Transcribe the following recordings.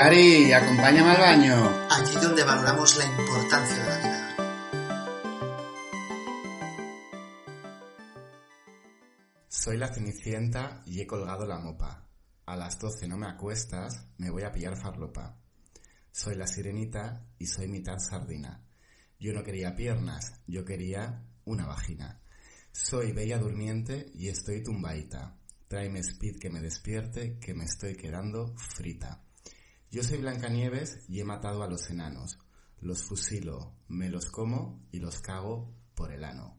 Cari, acompáñame al baño. Allí donde valoramos la importancia de la vida. Soy la Cenicienta y he colgado la mopa. A las 12 no me acuestas, me voy a pillar farlopa. Soy la sirenita y soy mitad sardina. Yo no quería piernas, yo quería una vagina. Soy bella durmiente y estoy tumbaita. Tráeme speed que me despierte, que me estoy quedando frita. Yo soy Blancanieves y he matado a los enanos. Los fusilo, me los como y los cago por el ano.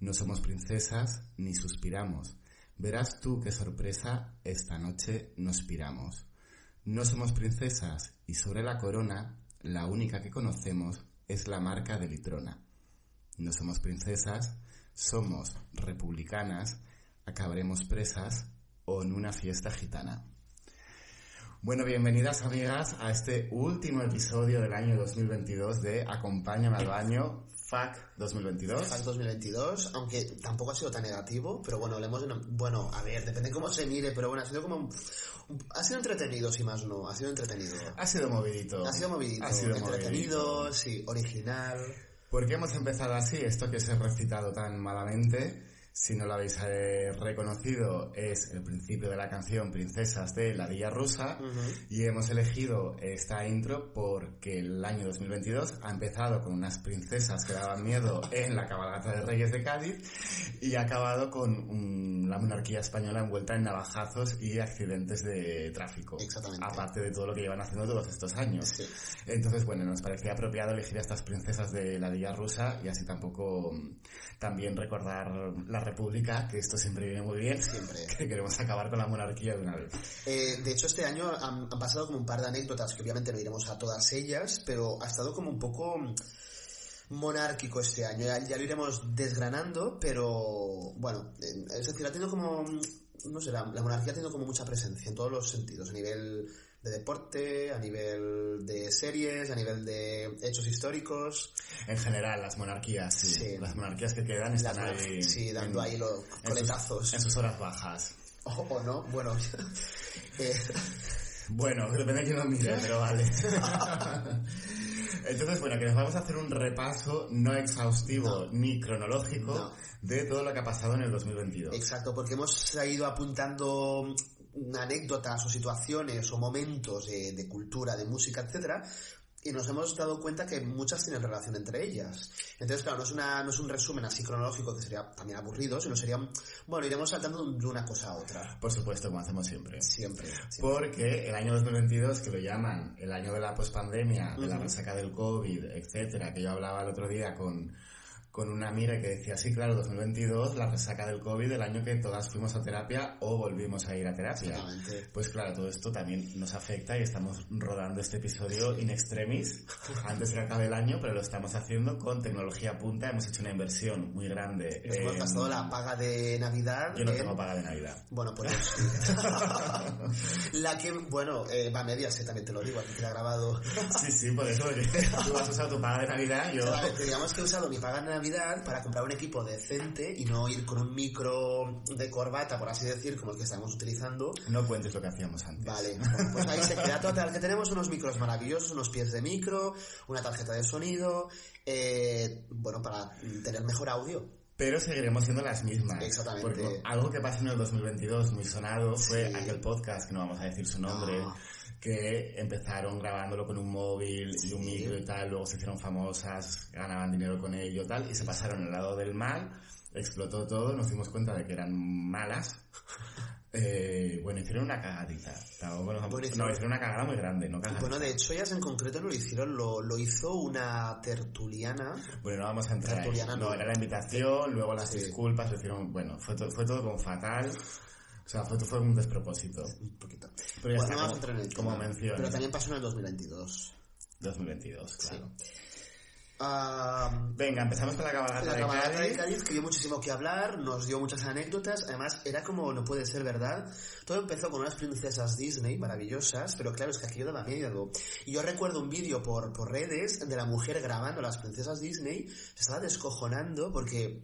No somos princesas ni suspiramos. Verás tú qué sorpresa esta noche nos piramos. No somos princesas y sobre la corona la única que conocemos es la marca de litrona. No somos princesas, somos republicanas, acabaremos presas o en una fiesta gitana. Bueno, bienvenidas amigas a este último episodio del año 2022 de Acompáñame al baño, FAC 2022. FAC 2022, aunque tampoco ha sido tan negativo, pero bueno, hablemos de... una- Bueno, a ver, depende cómo se mire, pero bueno, ha sido como... Ha sido entretenido, si más no, ha sido entretenido. Ha sido movidito. Ha sido movidito, Ha sido entretenido, movidito. sí, original. ¿Por qué hemos empezado así? Esto que os he recitado tan malamente, si no lo habéis eh, reconocido, es el principio de la canción Princesas de la Villa Rusa. Y hemos elegido esta intro porque el año 2022 ha empezado con unas princesas que daban miedo en la cabalgata de Reyes de Cádiz y ha acabado con mm, la monarquía española envuelta en navajazos y accidentes de tráfico. Exactamente. Aparte de todo lo que llevan haciendo todos estos años. Sí. Entonces, bueno, nos parecía apropiado elegir a estas princesas de la Villa Rusa y así tampoco mm, también recordar la República, que esto siempre viene muy bien. Siempre. Que queremos acabar con la monarquía de una vez. Eh, de hecho, este año han, han pasado como un par de anécdotas que obviamente no iremos a todas ellas, pero ha estado como un poco monárquico este año. Ya, ya lo iremos desgranando, pero bueno, es decir, ha tenido como, no sé, la, la monarquía ha tenido como mucha presencia en todos los sentidos, a nivel de deporte, a nivel de series, a nivel de hechos históricos. En general, las monarquías, sí. Sí. Las monarquías que quedan están Las- ahí. sí, dando en- ahí los en sus- coletazos. En sus horas bajas. O, o no, bueno. eh, Bueno, depende de quién lo mire, pero vale. Entonces, bueno, que nos vamos a hacer un repaso no exhaustivo No. ni cronológico No. de todo lo que ha pasado en el 2022. Exacto, porque hemos ido apuntando anécdotas o situaciones o momentos de, de cultura, de música, etcétera, y nos hemos dado cuenta que muchas tienen relación entre ellas. Entonces, claro, no es, una, no es un resumen así cronológico que sería también aburrido, sino sería, bueno, iremos saltando de una cosa a otra. Por supuesto, como hacemos siempre. Siempre. siempre. Porque el año 2022, que lo llaman el año de la pospandemia, de la Ujú. resaca del COVID, etcétera, que yo hablaba el otro día con, con una amiga que decía, sí, claro, 2022, la resaca del COVID, el año que todas fuimos a terapia o volvimos a ir a terapia. Pues claro, todo esto también nos afecta y estamos rodando este episodio in extremis antes de que acabe el año, pero lo estamos haciendo con tecnología punta. Hemos hecho una inversión muy grande. Nos hemos gastado la paga de Navidad. Yo no en- tengo paga de Navidad. Bueno, pues. La que, bueno, eh, va a medias, eh, también te lo digo, aquí queda grabado. Sí, sí, por eso tú has usado tu paga de Navidad, yo... Vale, digamos que he usado mi paga de Navidad para comprar un equipo decente y no ir con un micro de corbata, por así decir, como el que estamos utilizando. No cuentes lo que hacíamos antes. Vale, bueno, pues ahí se queda total, que tenemos unos micros maravillosos, unos pies de micro, una tarjeta de sonido, eh, bueno, para tener mejor audio. Pero seguiremos siendo las mismas. Exactamente. Porque algo que pasó en el 2022 muy sonado fue Sí. aquel podcast, que no vamos a decir su nombre, No. Que empezaron grabándolo con un móvil y un micro y tal, luego se hicieron famosas, ganaban dinero con ello y tal, y se pasaron al lado del mal, explotó todo, nos dimos cuenta de que eran malas. Eh, bueno, hicieron una cagadita. Bueno, no, hicieron- una cagada muy grande, no cagadita. Bueno, de hecho, ellas en concreto no lo hicieron, lo, lo hizo una tertuliana. Bueno, no vamos a entrar ahí. Tertuliana No, no. era la invitación, luego las Sí. disculpas, lo hicieron, bueno, fue, to- fue todo como fatal. O sea, fue, fue un despropósito. Un poquito. Pero ya Bueno, está, no como, en el como. Pero también pasó en el 2022. 2022, claro. Ah, Venga, empezamos con la cabalgata la de cabalgata de Cádiz. Cádiz que dio muchísimo que hablar, nos dio muchas anécdotas, además era como no puede ser verdad. Todo empezó con unas princesas Disney maravillosas, pero claro, es que aquello daba miedo. Y yo recuerdo un vídeo por, por redes de la mujer grabando a las princesas Disney, se estaba descojonando porque,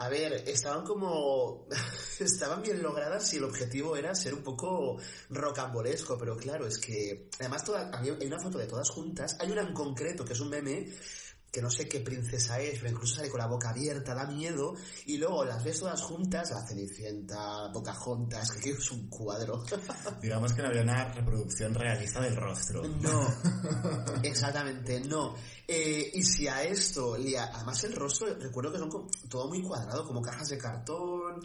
a ver, estaban como, estaban bien logradas y el objetivo era ser un poco rocambolesco, pero claro, es que, además toda, hay una foto de todas juntas, hay una en concreto que es un meme que no sé qué princesa es, pero incluso sale con la boca abierta, da miedo, y luego las ves todas juntas, la Cenicienta, Pocahontas, que es un cuadro. Digamos que no había una reproducción realista del rostro. No, exactamente, no. Eh, y si a esto, además el rostro, recuerdo que son como- todo muy cuadrado, como cajas de cartón.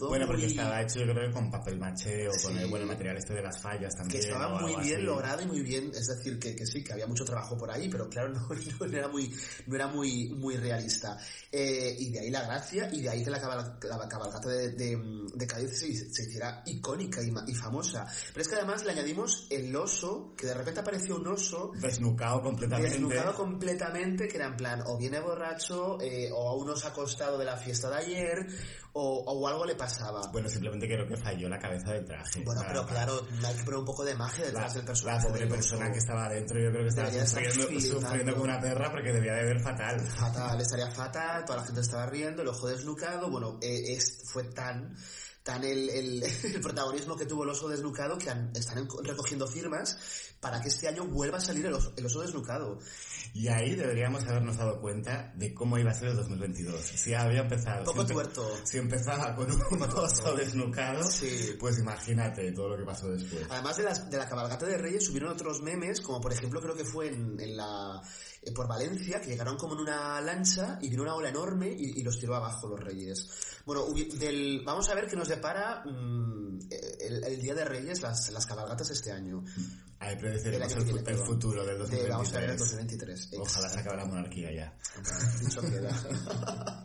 Bueno, porque muy- estaba hecho yo creo que con papel maché o con el bueno material este de las fallas que también. estaba o muy bien así. logrado y muy bien, es decir, que, que sí, que había mucho trabajo por ahí, pero claro, no, no era muy, no era muy, muy realista. Eh, y de ahí la gracia, y de ahí que la, cabal- la cabalgata de, de, de Cádiz se, se hiciera icónica y, y famosa. Pero es que además le añadimos el oso, que de repente apareció un oso Desnucado completamente. desnucado completamente, que era en plan, o viene borracho, eh, o aún nos ha acostado de la fiesta de ayer, o, o algo le pasaba. Bueno, simplemente creo que falló la cabeza del traje. Bueno, pero claro, hay que poner un poco de magia La, detrás del la personaje. pobre del persona oso. que estaba adentro yo creo que estaba sufriendo, sufriendo como una perra porque debía de ver fatal. Fatal, estaría fatal, toda la gente estaba riendo, el ojo desnucado, bueno, eh, es, fue tan tan el, el, el protagonismo que tuvo el oso desnucado que han- están en- recogiendo firmas para que este año vuelva a salir el oso, el oso desnucado. Y ahí deberíamos habernos dado cuenta de cómo iba a ser el 2022. Si había empezado... Poco si tuerto. Si empezaba con un oso desnucado, Sí. pues imagínate todo lo que pasó después. Además de, las, de la cabalgata de Reyes subieron otros memes, como por ejemplo creo que fue en, en la eh, por Valencia, que llegaron como en una lancha y vino una ola enorme y, y los tiró abajo los Reyes. Bueno, del, vamos a ver qué nos depara mm, el, el Día de Reyes, las, las cabalgatas este año. Ahí predeciremos el, futuro del De- vamos a ver el 2023. 2023. Ojalá se acabe la monarquía ya. Dicho queda.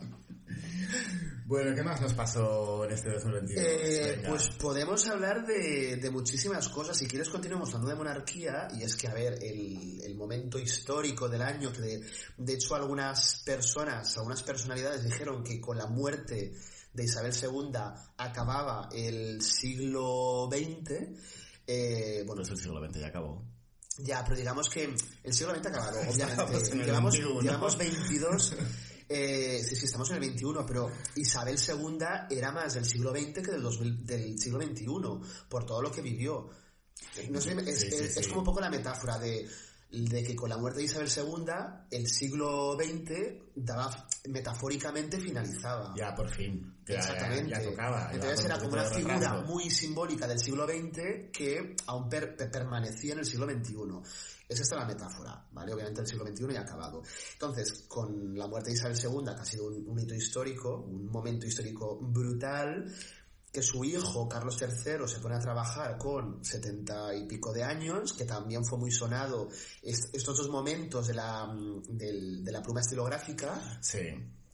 Bueno, ¿qué más nos pasó en este 2022? Eh, pues podemos hablar de, de muchísimas cosas. Si quieres continuamos hablando de monarquía y es que, a ver, el, el momento histórico del año, que de, de hecho algunas personas, algunas personalidades dijeron que con la muerte de Isabel II acababa el siglo XX. Eh, bueno, Pues el siglo XX ya acabó. ya, pero digamos que el siglo XX ha acabado, Estamos obviamente. en el Llevamos, 21. llevamos 22. Eh, sí, sí, estamos en el 21, pero Isabel II era más del siglo XX que del, 2000 del siglo XXI, por todo lo que vivió. No sé, es, Sí, sí, es- es sí. como un poco la metáfora de, de que con la muerte de Isabel II, el siglo XX daba, metafóricamente finalizaba. Ya, por fin. Ya, Exactamente. Ya, tocaba. Entonces era como una figura retraso. muy simbólica del siglo XX que aún per- per- permanecía en el siglo XXI. Es esta la metáfora, ¿vale? Obviamente el siglo XXI ya ha acabado. Entonces, con la muerte de Isabel II, que ha sido un, un hito histórico, un momento histórico brutal, que su hijo, Carlos III, se pone a trabajar con setenta y pico de años, que también fue muy sonado est- estos dos momentos de la, mm, del- de la pluma estilográfica, Sí.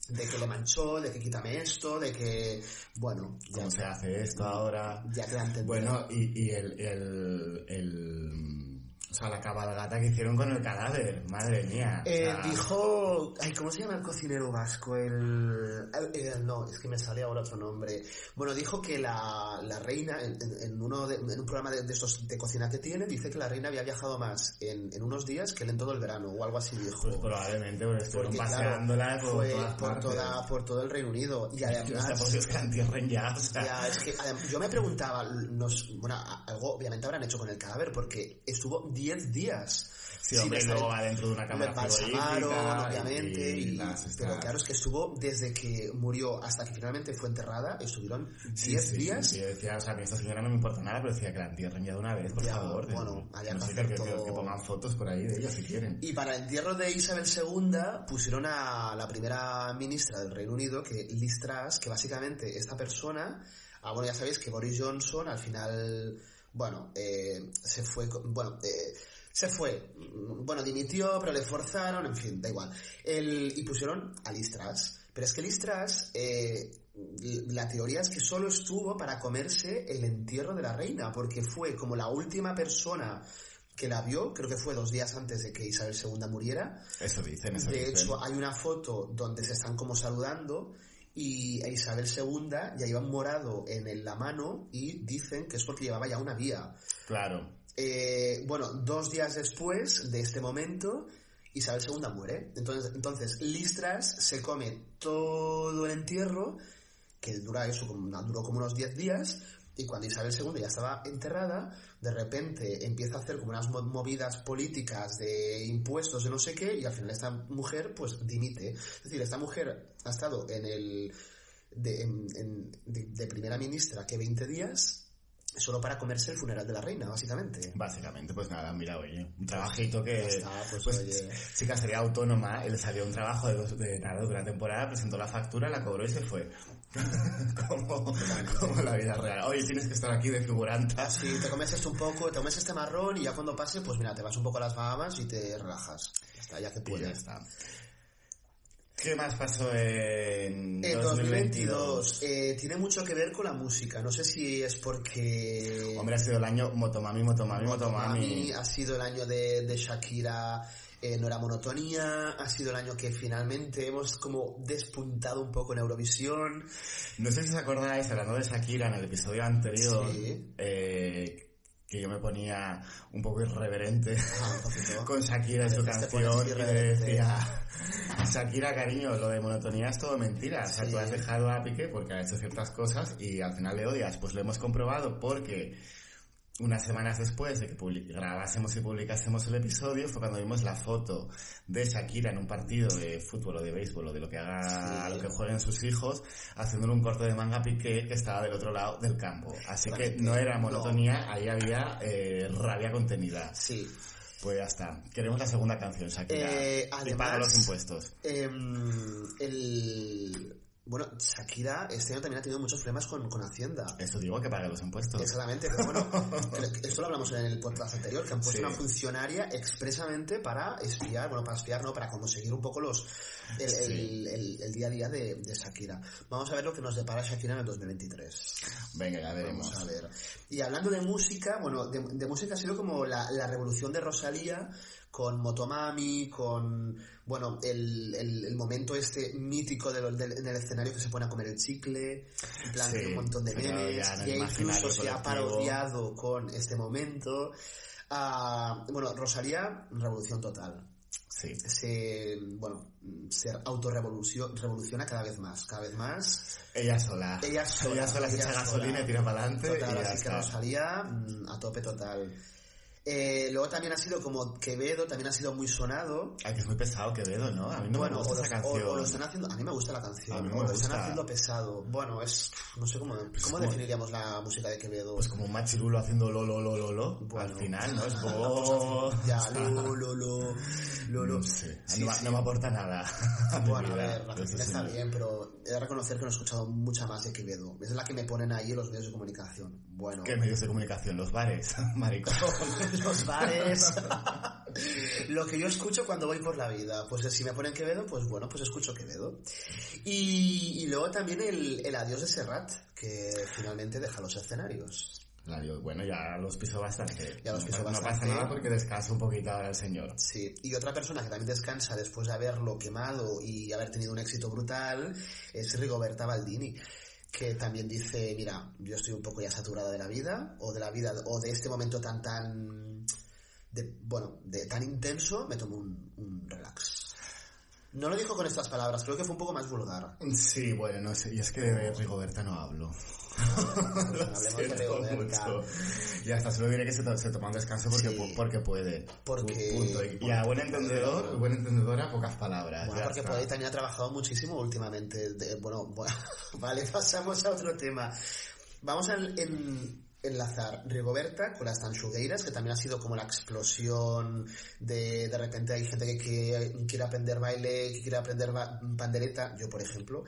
de que le manchó, de que quítame esto, de que, bueno, ya, ¿Cómo se hace esto ahora? ya entendido. Bueno, y, y el, el, el- O sea, la cabalgata que hicieron con el cadáver. Madre mía. o Eh, sea, dijo, ay, ¿cómo se llama el cocinero vasco? El, no, es que me sale ahora otro nombre. Bueno, dijo que la, la reina, en, uno de- en un programa de, de estos de cocina que tiene, dice que la reina había viajado más en, en unos días que él en todo el verano, o algo así dijo. Pues probablemente, porque estuvieron Porque, claro, paseándola por todas por, toda, por todo el Reino Unido. Y además, por Dios, que la entierren ya, o sea. Ya, es que adem- yo me preguntaba, nos, bueno, algo obviamente habrán hecho con el cadáver porque estuvo 10 días. Sí, sin hombre, estar- luego va dentro de una cámara obviamente, y y- las pero claro, es que estuvo desde que murió hasta que finalmente fue enterrada, estuvieron 10 Sí, sí, días. Yo decía, o sea, a mí esta señora no me importa nada, pero decía que la entierren ya de una vez, por Ya, favor. de- bueno, había no sé, que- todo- que pongan fotos por ahí de ella si quieren. Y para el entierro de Isabel II pusieron a la primera ministra del Reino Unido, que Liz Truss, que básicamente esta persona Ah, bueno, ya sabéis que Boris Johnson al final, bueno, eh, se fue, bueno, eh, se fue, bueno, dimitió, pero le forzaron, en fin, da igual. El, y pusieron a Liz Truss. Pero es que Liz Truss, eh, la teoría es que solo estuvo para comerse el entierro de la reina, porque fue como la última persona que la vio, creo que fue dos días antes de que Isabel II muriera, Eso dicen, eso de dicen. hecho, hay una foto donde se están como saludando y a Isabel II ya un morado en la mano y dicen que es porque llevaba ya una vía. Claro. Eh, bueno, dos días después de este momento, Isabel II muere. Entonces, entonces Liz Truss se come todo el entierro, que dura eso, como, duró como unos 10 días, y cuando Isabel II ya estaba enterrada, de repente empieza a hacer como unas mo- movidas políticas de impuestos, de no sé qué, y al final esta mujer pues dimite. Es decir, esta mujer ha estado en el de, en- en- de- de primera ministra que 20 días solo para comerse el funeral de la reina, básicamente. Básicamente, pues nada, mira, oye, un trabajito que... Está, pues, pues, oye. chica sería autónoma, le salió un trabajo de, dos- de nada, de una temporada, presentó la factura, la cobró y se fue. como, como la vida real. Oye, tienes que estar aquí de figuranta. Sí, te comes esto un poco, te comes este marrón y ya cuando pase, pues mira, te vas un poco a las Bahamas y te relajas. Ya está, ya que Y ya puedes. está. ¿Qué más pasó en En 2022? 2022 eh, tiene mucho que ver con la música. No sé si es porque Hombre, ha sido el año Motomami, Motomami, Motomami. Motomami, ha sido el año de, de Shakira, eh, no era monotonía, ha sido el año que finalmente hemos como despuntado un poco en Eurovisión. No sé si os acordáis, hablando de Shakira en el episodio anterior, Sí. eh, que yo me ponía un poco irreverente Ah, con Shakira y su canción y le decía, Shakira, cariño, lo de monotonía es todo mentira. O sea, tú has dejado a Piqué porque ha hecho ciertas cosas y al final le odias. Pues lo hemos comprobado porque unas semanas después de que grabásemos y publicásemos el episodio fue cuando vimos la foto de Shakira en un partido de fútbol o de béisbol o de lo que haga, Sí. lo que jueguen sus hijos, haciéndole un corte de manga a Piqué que estaba del otro lado del campo. Así que no era no. monotonía, ahí había eh, rabia contenida. Sí. Pues ya está. Queremos la segunda canción, Shakira. Eh, y paga además- los impuestos. Em, el... Bueno, Shakira este año también ha tenido muchos problemas con, con Hacienda. Eso digo que pague los impuestos. Exactamente, pero bueno, esto lo hablamos en el podcast anterior, que han puesto Sí. una funcionaria expresamente para espiar, bueno, para espiar, no, para conseguir un poco los el, el- Sí. el- el día a día de, de Shakira. Vamos a ver lo que nos depara Shakira en el 2023. Venga, ya veremos. Vamos a ver. Y hablando de música, bueno, de, de música ha sido como la, la revolución de Rosalía con Motomami, con, bueno, el, el, el momento este mítico del, del, en el escenario que se pone a comer el chicle, en plan, Sí, un montón de memes, ya ya incluso se ha parodiado con este momento. Ah, bueno, Rosalía, revolución total. Sí. Se, bueno, se autorrevoluciona revoluciona cada vez más, cada vez más. Ella sola. Ella sola, Ella sola se echa gasolina y tira para adelante y Total, así que. Rosalía mm, a tope total. Eh, luego también ha sido como Quevedo, también ha sido muy sonado. Ay, que es muy pesado Quevedo, ¿no? A mí no bueno, me o, gusta los- esa o- canción. o lo están haciendo, a mí me gusta la canción, A mí no o me lo están haciendo pesado. Bueno, es, no sé cómo, ¿cómo como- definiríamos la música de Quevedo. Pues como un machirulo haciendo lo, lo, lo, lo, lo. Bueno. Al final, ¿no? Es bo... Ya, lo, lo, lo, lo, lo. No sé. Sí, no, sí. no me aporta nada. Bueno, a ver, la canción está sí. bien, pero he de reconocer que no he escuchado mucha más de Quevedo. Es la que me ponen ahí en los medios de comunicación. Bueno, ¿Qué medios de comunicación? Los bares, maricón. Los bares. Lo que yo escucho cuando voy por la vida. Pues si me ponen Quevedo, pues bueno, pues escucho Quevedo. Y, y luego también el, el adiós de Serrat, que finalmente deja los escenarios. Claro, bueno, ya los piso bastante. Ya los No piso pa- bastante. No pasa nada porque descansa un poquito ahora el señor. Sí, y otra persona que también descansa después de haberlo quemado y haber tenido un éxito brutal es Rigoberta Baldini, que también dice, mira, yo estoy un poco ya saturada de la vida, o de la vida, o de este momento tan tan, de, bueno, de tan intenso, me tomo un, un relax. No lo dijo con estas palabras, creo que fue un poco más vulgar. Sí, bueno, no sé. Y es que de Rigoberta no hablo. Hablemos de Rigoberta. Ya está, solo diré que se, to- se toma un descanso porque, Sí. pu- porque puede. Porque- Punto. Y, y a buen entendedor, buen entendedora, pocas palabras. Bueno, porque. Podey también ha trabajado muchísimo últimamente. de- bueno, bueno, vale, pasamos a otro tema. Vamos al, en, enlazar Rigoberta con las Tanchugueiras, que también ha sido como la explosión de de repente hay gente que, que quiere aprender baile, que quiere aprender ba- pandereta, yo por ejemplo,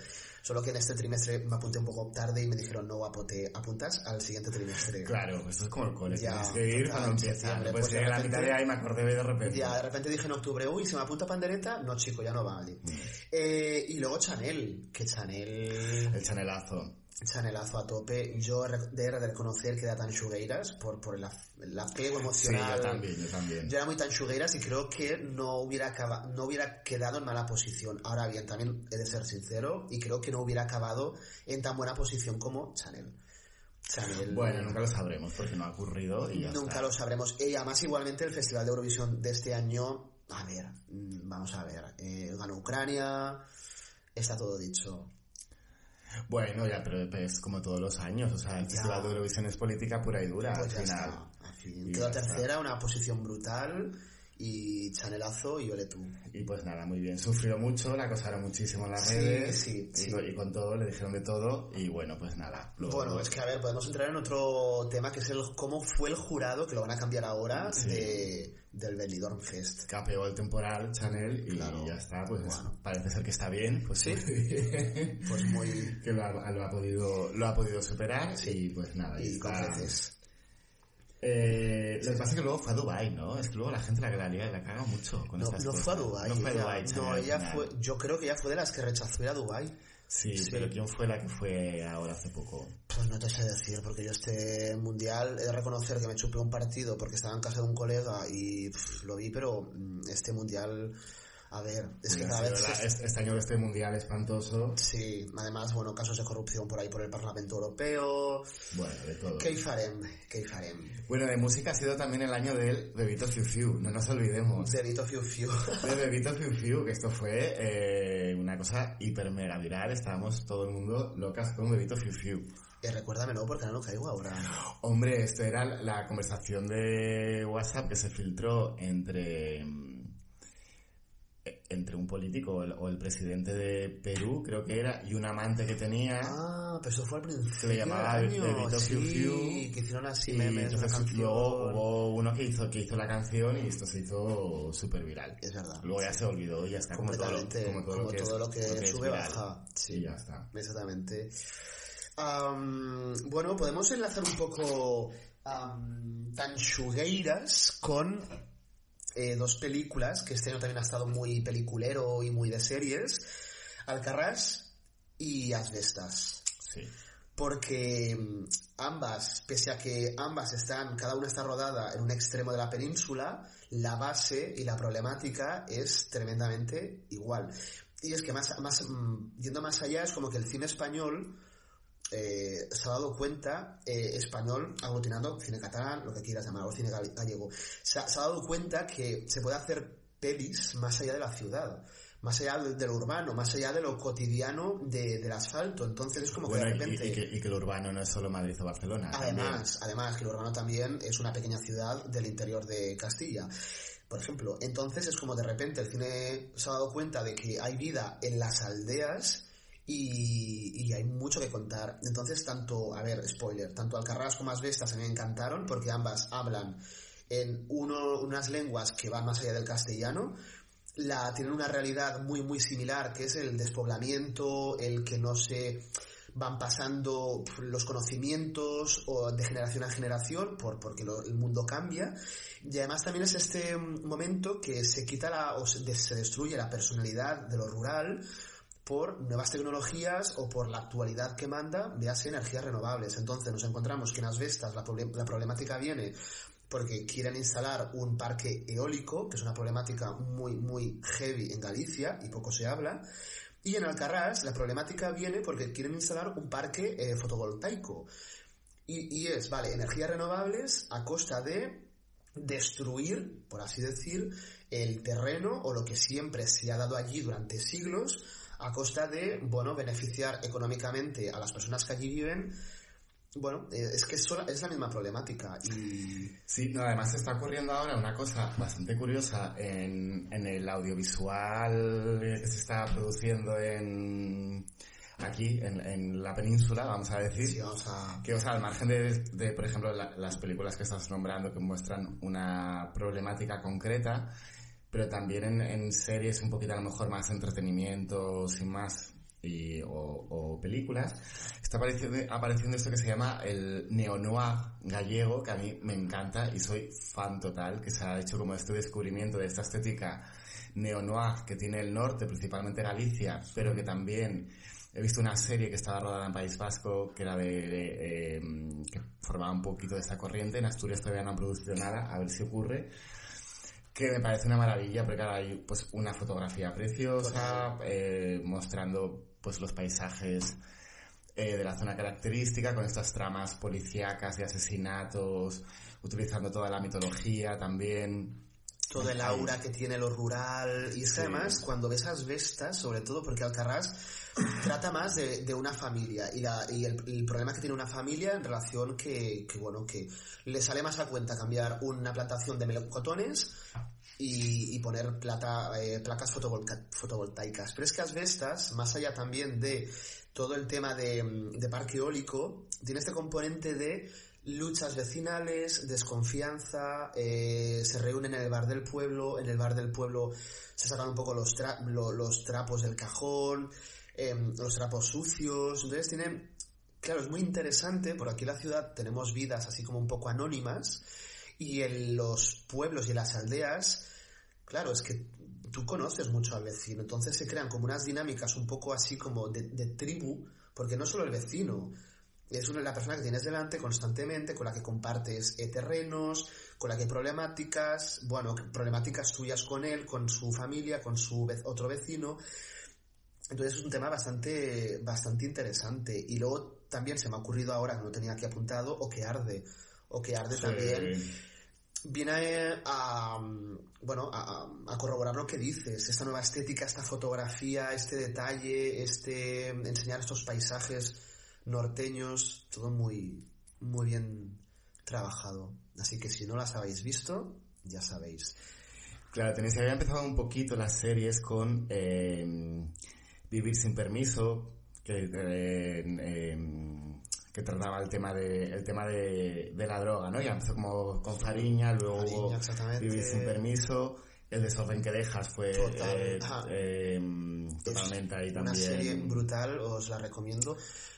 solo que en este trimestre me apunté un poco tarde y me dijeron, no, te apuntas al siguiente trimestre. Claro, esto es como el cole, Ya, tienes que ir cuando empieza. Pues pues de la repente- mitad de ahí me acordé de repente. Ya, de repente dije en octubre, uy, se me apunta pandereta, no chico, ya no vale. Mm. Eh, y luego Chanel, que Chanel El chanelazo. Chanelazo a tope. Yo de reconocer que era tan chugueiras por, por el, el apego Sí, emocional. yo también, yo también. Yo era muy tan chugueiras y creo que no hubiera, acaba- no hubiera quedado en mala posición. Ahora bien, también he de ser sincero y creo que no hubiera acabado en tan buena posición como Chanel. Chanel. Bueno, nunca lo sabremos porque no ha ocurrido y ya Nunca está. lo sabremos. Y además, igualmente, el Festival de Eurovisión de este año, a ver, mm, vamos a ver, eh, ganó Ucrania, está todo dicho. Bueno, ya, pero es como todos los años, o sea, el. Festival de Eurovisión es política pura y dura Pues ya al final. está. Al fin. Y Quedó está. tercera, una posición brutal, y Chanelazo y ole tú. Y pues nada, muy bien. Sufrió mucho, la acosaron muchísimo en las Sí, redes. sí, y, sí. con- y con todo, le dijeron de todo. Y bueno, pues nada. luego- Bueno, es que a ver, podemos entrar en otro tema que es el cómo fue el jurado, que lo van a cambiar ahora, Sí. de, del Benidorm Fest. capeó el temporal Chanel y Claro. ya está, pues Bueno. parece ser que está bien, pues Sí. Pues muy... que lo ha, lo ha podido lo ha podido superar y pues nada, y con está. Eh, lo que pasa es que luego fue a Dubai, ¿no? Es que luego la gente la, la, la caga mucho con No, estas no cosas. fue a Dubái. No fue a ella, Dubái, no, Chanel, al ella fue, yo creo que ella fue de las que rechazó ir a Dubai. Sí, Sí. pero ¿quién fue la que fue ahora hace poco? Pues no te sé decir, porque yo este mundial he de reconocer que me chupé un partido porque estaba en casa de un colega y pff, lo vi, pero mm, este mundial, a ver, es que cada vez... este, este año de este mundial espantoso, Sí, además, bueno, casos de corrupción por ahí por el Parlamento Europeo. bueno, de todo. ¿Qué farem? ¿Qué farem? Bueno, de música ha sido también el año del Bebito Fiu Fiu, no nos olvidemos. Delito Fiu Fiu. De Bebito Fiu Fiu, que esto fue eh, una cosa hiper mega viral, estábamos todo el mundo locas con Bebito Fiu Fiu. Eh, recuérdamelo porque no lo caigo ahora. Hombre, esto era la conversación de WhatsApp que se filtró entre entre un político o el, o el presidente de Perú, creo que era, y un amante que tenía. Ah, pero eso fue al principio. Se le llamaba. Bebito sí, Fiu Fiu. que hicieron así y memes, entonces luego hubo uno que hizo, que hizo la canción y esto se hizo súper viral. Es verdad. Luego ya se olvidó y ya está como todo, lo- como todo, lo que, todo es- lo que lo que es sube viral. baja. Sí, Y ya está. Exactamente. Am, bueno, podemos enlazar un poco am, tanchugueiras con eh, dos películas que este año también ha estado muy peliculero y muy de series. Alcarrás y Asbestas. Sí. Porque mm, ambas, pese a que ambas están, cada una está rodada en un extremo de la península, la base y la problemática es tremendamente igual. Y es que más, más mm, yendo más allá, es como que el cine español eh, se ha dado cuenta, eh, español, aglutinando cine catalán, lo que quieras llamar, o cine gal- gallego, se ha, se ha dado cuenta que se puede hacer pelis más allá de la ciudad, más allá de, de lo urbano, más allá de lo cotidiano de- del asfalto. Entonces es como Bueno, que de repente... y que, y que el urbano no es solo Madrid o Barcelona. también. Además, además, que Urbano también es una pequeña ciudad del interior de Castilla. Por ejemplo, entonces es como de repente el cine se ha dado cuenta de que hay vida en las aldeas y, y hay mucho que contar. Entonces, tanto, a ver, spoiler, tanto Alcarrás como Asbestas a mí me encantaron porque ambas hablan en uno, unas lenguas que van más allá del castellano, la, tienen una realidad muy muy similar que es el despoblamiento, el que no se van pasando los conocimientos o de generación a generación por, porque el mundo cambia y además también es este momento que se quita la, o se destruye la personalidad de lo rural por nuevas tecnologías o por la actualidad que manda, véase energías renovables. Entonces nos encontramos que en Asbestas la, proble- la problemática viene porque quieren instalar un parque eólico, que es una problemática muy, muy heavy en Galicia y poco se habla. Y en Alcarrás la problemática viene porque quieren instalar un parque eh, fotovoltaico. Y es, vale, energías renovables a costa de destruir, por así decir, el terreno o lo que siempre se ha dado allí durante siglos a costa de, bueno, beneficiar económicamente a las personas que allí viven. Bueno, eh, es que es, la misma problemática y... Sí, no, además está ocurriendo ahora una cosa bastante curiosa en, en el audiovisual que se está produciendo en aquí en, en la península, vamos a decir. Sí, vamos a... Que, o sea, al margen de, de, por ejemplo, la- las películas que estás nombrando que muestran una problemática concreta, pero también en, en series un poquito a lo mejor más entretenimiento, sin más, y, o, o películas, está apareciendo, apareciendo esto que se llama el neo-noir gallego, que a mí me encanta y soy fan total, que se ha hecho como este descubrimiento de esta estética neo-noir que tiene el norte, principalmente Galicia, pero que también he visto una serie que estaba rodada en País Vasco, que era de, de, eh, que formaba un poquito de esta corriente, en Asturias todavía no han producido nada, a ver si ocurre, que me parece una maravilla, porque ahora hay pues una fotografía preciosa, eh, mostrando pues los paisajes eh, de la zona característica, con estas tramas policíacas de asesinatos, utilizando toda la mitología también. Todo el aura que tiene lo rural y es que además cuando ves Asbestas sobre todo porque Alcarrás trata más de, de una familia y, la- y el, el problema que tiene una familia en relación que, que, bueno que le sale más a cuenta cambiar una plantación de melocotones y, y poner plata, eh, placas fotovoltaicas. Pero es que Asbestas más allá también de todo el tema de, de parque eólico tiene este componente de luchas vecinales, desconfianza, eh, se reúnen en el bar del pueblo, en el bar del pueblo se sacan un poco los, tra- lo- los trapos del cajón, em, los trapos sucios, entonces tienen, claro, es muy interesante, por aquí en la ciudad tenemos vidas así como un poco anónimas y en los pueblos y en las aldeas, claro, es que tú conoces mucho al vecino, entonces se crean como unas dinámicas un poco así como de, de tribu, porque no solo el vecino, es una, la persona que tienes delante constantemente, con la que compartes eh, terrenos, con la que hay problemáticas, bueno, problemáticas tuyas con él, con su familia, con su ve- otro vecino. Entonces es un tema bastante, bastante interesante. Y luego también se me ha ocurrido ahora, que no tenía aquí apuntado, o que arde. O que arde también viene a, bueno, a, a corroborar lo que dices, esta nueva estética, esta fotografía, este detalle, este enseñar estos paisajes norteños, todo muy, muy bien trabajado. Así que si no las habéis visto, ya sabéis. Claro, tenéis, había empezado un poquito las series con eh, Vivir sin permiso, que, eh, eh, que trataba el tema de el tema de, de la droga, ¿no? Ya empezó como con Fariña, luego Fariña. Vivir sin permiso, El desorden que dejas fue Total, eh, ajá. eh, totalmente ahí Una también. serie brutal, os la recomiendo.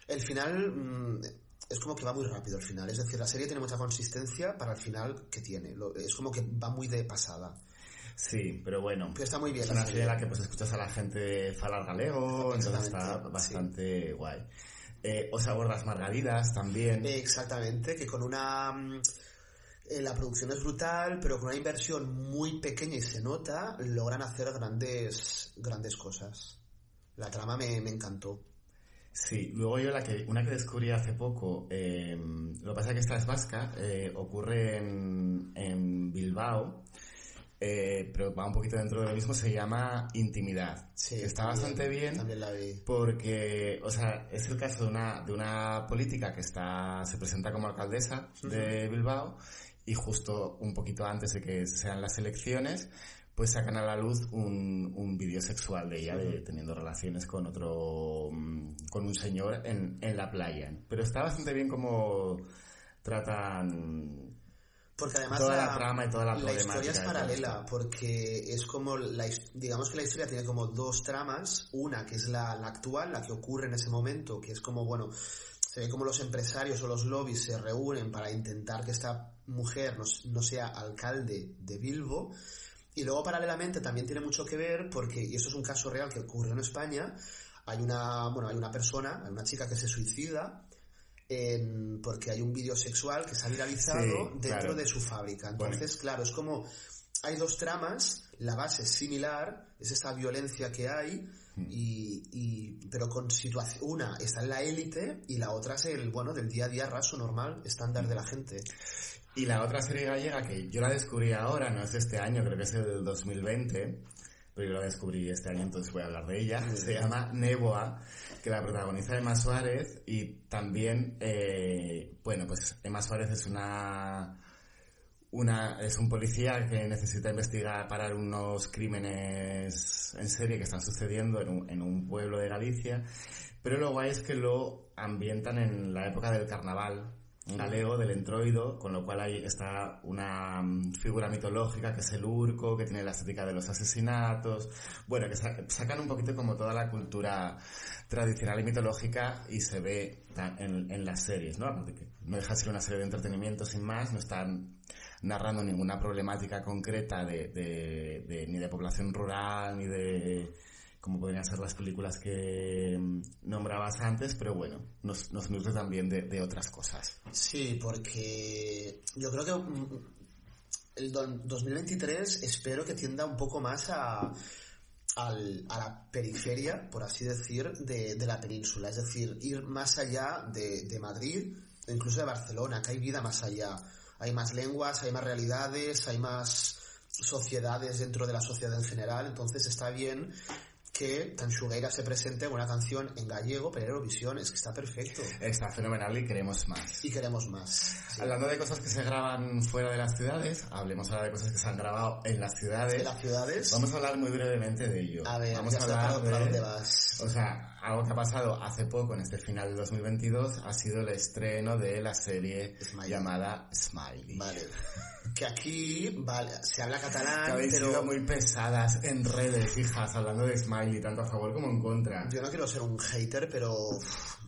El final mm, es como que va muy rápido el final, es decir, la serie tiene mucha consistencia para el final que tiene. Lo- es como que va muy de pasada. Sí, pero bueno. Pero está muy bien Es una serie. en la que pues escuchas a la gente falar galego, entonces está bastante guay. Eh, Os abordas margaridas también. Exactamente, que con una... eh, la producción es brutal, pero con una inversión muy pequeña y se nota, logran hacer grandes, grandes cosas. La trama me, me encantó. Sí, luego yo la que, una que descubrí hace poco, eh, lo que pasa es que esta es vasca, eh, ocurre en, en Bilbao, eh, pero va un poquito dentro de lo mismo, se llama Intimidad. Sí, que está también- bastante bien También la vi. porque, o sea, es el caso de una, de una política que está, se presenta como alcaldesa de Bilbao y justo un poquito antes de que sean las elecciones, pues sacan a la luz un, un vídeo sexual de ella de, teniendo relaciones con otro, mm, con un señor en, en la playa. Pero está bastante bien como tratan Porque además toda la, trama y toda la la historia es paralela, porque es como, la, digamos que la historia tiene como dos tramas, una que es la, la actual, la que ocurre en ese momento, que es como, bueno, se ve como los empresarios o los lobbies se reúnen para intentar que esta mujer no, sea alcalde de Bilbo, y luego paralelamente también tiene mucho que ver porque, y eso es un caso real que ocurrió en España, hay una, bueno, hay una persona, hay una chica que se suicida, en- porque hay un vídeo sexual que se ha viralizado Sí, dentro claro. de su fábrica. Entonces, claro, es como hay dos tramas, la base es similar, es esta violencia que hay, y, y- pero con situación, una está en la élite y la otra es el, bueno, del día a día raso, normal, estándar de la gente. Y la otra serie gallega que yo la descubrí ahora, no es de este año, creo que es del 2020, pero yo la descubrí este año, entonces voy a hablar de ella. Se llama Neboa, que la protagoniza Emma Suárez y también, eh, bueno, pues Emma Suárez es una una, es un policía que necesita investigar, parar unos crímenes en serie que están sucediendo en un, en un pueblo de Galicia, pero lo guay es que lo ambientan en la época del carnaval, galego del entroido, con lo cual ahí está una mm, figura mitológica que es el urco, que tiene la estética de los asesinatos, bueno, que sa- sacan un poquito como toda la cultura tradicional y mitológica y se ve en, las series, ¿no? No deja de ser una serie de entretenimiento sin más, no están narrando ninguna problemática concreta de, de- de- ni de población rural, ni de como podrían ser las películas que mm, nombrabas antes, pero bueno, nos, nos nutre también de, otras cosas. Sí, porque yo creo que mm, el don- 2023 espero que tienda un poco más a, al- a la periferia, por así decir, de, de la península. Es decir, ir más allá de, de Madrid, e incluso de Barcelona, que hay vida más allá. Hay más lenguas, hay más realidades, hay más sociedades dentro de la sociedad en general. Entonces está bien que Tanxugueira se presente con una canción en gallego, pero Eurovisión es que está perfecto. Está fenomenal y queremos más. Y queremos más. Sí. Hablando de cosas que se graban fuera de las ciudades, hablemos ahora de cosas que se han grabado en las ciudades. de las ciudades. Vamos a hablar muy brevemente de ello. a ver, Vamos ya a hablar ¿para, para de- dónde vas? O sea, algo que ha pasado hace poco, en este final de 2022, ha sido el estreno de la serie Smiley. llamada Smiley. Vale. Que aquí vale, se habla Que catalán, habéis pero sido muy pesadas en redes, hijas, hablando de Smiley, tanto a favor como en contra. yo no quiero ser un hater, pero